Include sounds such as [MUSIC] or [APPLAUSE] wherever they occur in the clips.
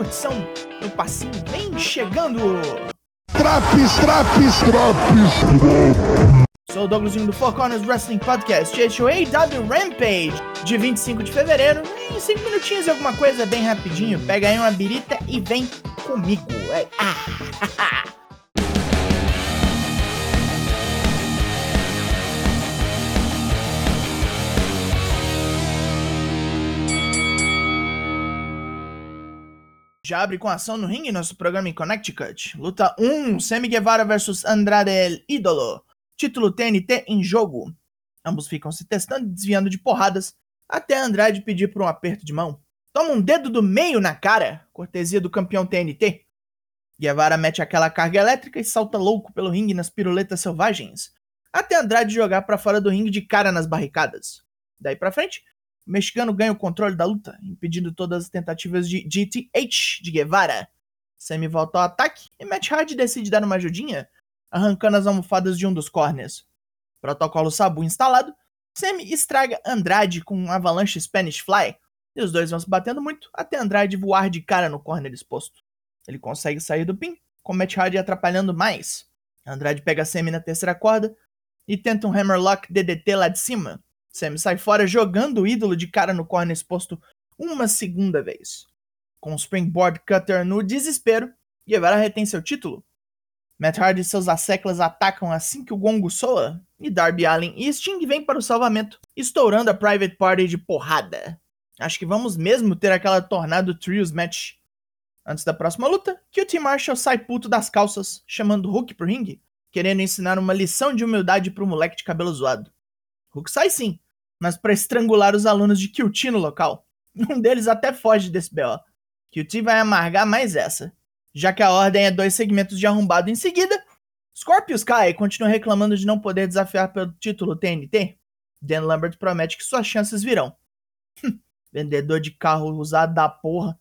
curtição, no passinho, vem chegando! Traps, traps, traps! Sou o Douglasinho do Four Corners Wrestling Podcast, este é o AW Rampage, de 25 de fevereiro, em 5 minutinhos e alguma coisa bem rapidinho, pega aí uma birita e vem comigo. É, ah, [LAUGHS] Já abre com ação no ringue nosso programa em Connecticut. Luta 1, Sammy Guevara vs Andrade El Ídolo. Título TNT em jogo. Ambos ficam se testando e desviando de porradas, até Andrade pedir por um aperto de mão. Toma um dedo do meio na cara, cortesia do campeão TNT. Guevara mete aquela carga elétrica e salta louco pelo ringue nas piruletas selvagens, até Andrade jogar para fora do ringue de cara nas barricadas. Daí pra frente, o mexicano ganha o controle da luta, impedindo todas as tentativas de GTH de Guevara. Sammy volta ao ataque e Matt Hardy decide dar uma ajudinha, arrancando as almofadas de um dos corners. Protocolo Sabu instalado, Sammy estraga Andrade com um avalanche Spanish Fly, e os dois vão se batendo muito até Andrade voar de cara no corner exposto. Ele consegue sair do pin, com Matt Hardy atrapalhando mais. Andrade pega Sammy na terceira corda e tenta um Hammerlock DDT lá de cima, Sam sai fora jogando o ídolo de cara no corner exposto uma segunda vez. Com o Springboard Cutter no desespero, Guevara retém seu título. Matt Hardy e seus asseclas atacam assim que o gongo soa, e Darby Allin e Sting vêm para o salvamento, estourando a Private Party de porrada. Acho que vamos mesmo ter aquela Tornado Trios match. Antes da próxima luta, QT Marshall sai puto das calças, chamando Hulk pro ringue, querendo ensinar uma lição de humildade pro moleque de cabelo zoado. Hulk sai sim, mas para estrangular os alunos de QT no local. [LAUGHS] Um deles até foge desse BO. QT vai amargar mais essa. Já que a ordem é dois segmentos de arrombado em seguida, Scorpius cai e continua reclamando de não poder desafiar pelo título TNT. Dan Lambert promete que suas chances virão. [LAUGHS] Vendedor de carro usado da porra.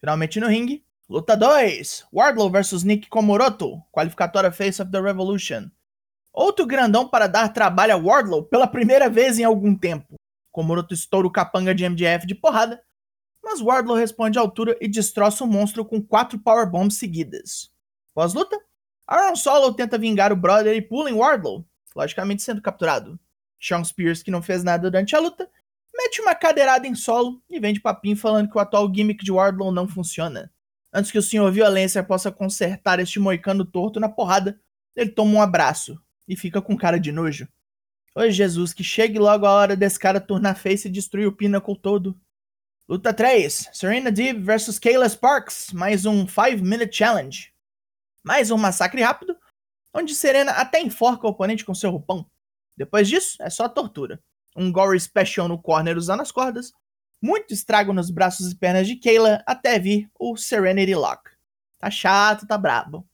Finalmente no ringue. Luta 2: Wardlow vs Nick Komoroto, qualificatória Face of the Revolution. Outro grandão para dar trabalho a Wardlow pela primeira vez em algum tempo. Komoroto estoura o capanga de MJF de porrada, mas Wardlow responde à altura e destroça o monstro com quatro powerbombs seguidas. Pós-luta, Aaron Solo tenta vingar o brother e pula em Wardlow, logicamente sendo capturado. Sean Spears, que não fez nada durante a luta, mete uma cadeirada em solo e vem de papinho falando que o atual gimmick de Wardlow não funciona. Antes que o Sr. Violência possa consertar este moicano torto na porrada, ele toma um abraço, e fica com cara de nojo. Ô Jesus, que chegue logo a hora desse cara tornar face e destruir o Pinnacle todo. Luta 3: Serena Deeb vs Kayla Sparks, mais um 5 Minute Challenge. Mais um massacre rápido, onde Serena até enforca o oponente com seu roupão. Depois disso, é só tortura. Um gore special no corner usando as cordas, muito estrago nos braços e pernas de Kayla até vir o Serenity Lock. Tá chato, tá brabo.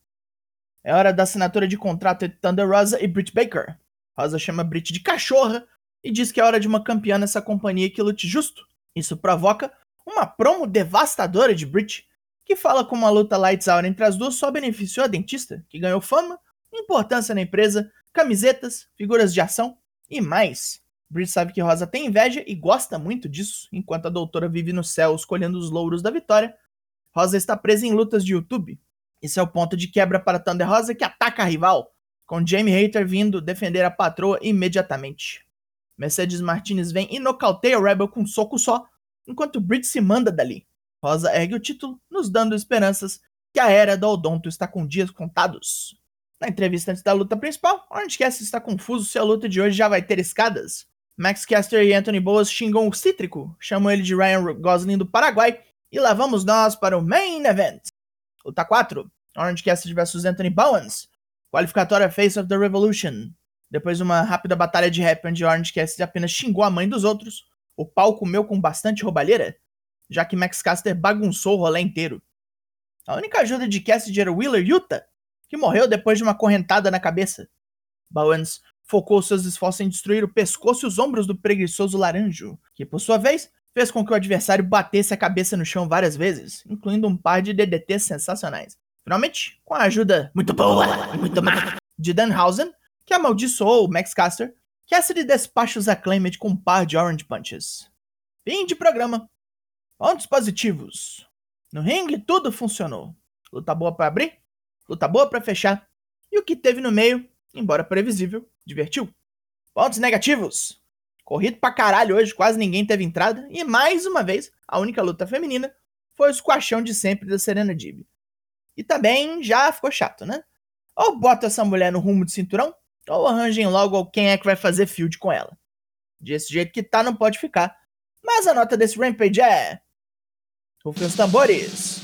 É hora da assinatura de contrato entre Thunder Rosa e Britt Baker. Rosa chama Britt de cachorra e diz que é hora de uma campeã nessa companhia que lute justo. Isso provoca uma promo devastadora de Britt, que fala como a luta Lights Out entre as duas só beneficiou a dentista, que ganhou fama, importância na empresa, camisetas, figuras de ação e mais. Britt sabe que Rosa tem inveja e gosta muito disso, enquanto a doutora vive no céu escolhendo os louros da vitória. Rosa está presa em lutas de YouTube, esse é o ponto de quebra para Thunder Rosa que ataca a rival, com Jamie Hater vindo defender a patroa imediatamente. Mercedes Martinez vem e nocauteia o Rebel com um soco só, enquanto Britt se manda dali. Rosa ergue o título, nos dando esperanças que a era do Odonto está com dias contados. Na entrevista antes da luta principal, Orange Cassidy está confuso se a luta de hoje já vai ter escadas. Max Caster e Anthony Boas xingam o cítrico, chamam ele de Ryan Gosling do Paraguai, e lá vamos nós para o Main Event. Luta 4. Orange Cassidy vs Anthony Bowens. Qualificatória Face of the Revolution. Depois de uma rápida batalha de rap onde Orange Cassidy apenas xingou a mãe dos outros, o pau comeu com bastante roubalheira, já que Max Caster bagunçou o rolê inteiro. A única ajuda de Cassidy era Wheeler Yuta, que morreu depois de uma correntada na cabeça. Bowens focou seus esforços em destruir o pescoço e os ombros do preguiçoso laranjo, que por sua vez fez com que o adversário batesse a cabeça no chão várias vezes, incluindo um par de DDTs sensacionais. Finalmente, com a ajuda muito boa muito má de Danhausen, que amaldiçoou o Max Caster, Cassidy despacha os Acclaimed com um par de Orange Punches. Fim de programa. Pontos positivos. No ringue, tudo funcionou. Luta boa para abrir, luta boa para fechar. E o que teve no meio, embora previsível, divertiu. Pontos negativos. Corrido pra caralho hoje, quase ninguém teve entrada. E mais uma vez, a única luta feminina foi o squashão de sempre da Serena Dib. E também já ficou chato, né? Ou bota essa mulher no rumo de cinturão, ou arranjem logo quem é que vai fazer field com ela. Desse jeito que tá, não pode ficar. Mas a nota desse Rampage é. Rufem os tambores.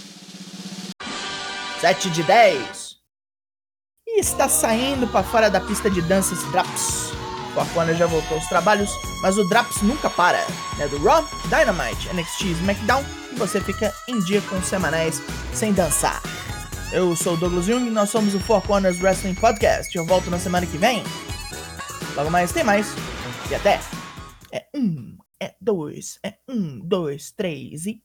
7 de 10. E está saindo para fora da pista de danças Draps. O Aquana já voltou aos trabalhos, mas o Draps nunca para. É do Raw, Dynamite, NXT e SmackDown e você fica em dia com os semanais sem dançar. Eu sou o Douglas Jung, nós somos o Four Corners Wrestling Podcast. Eu volto na semana que vem. Logo mais tem mais. E até. É um, é dois, é um, dois, três e.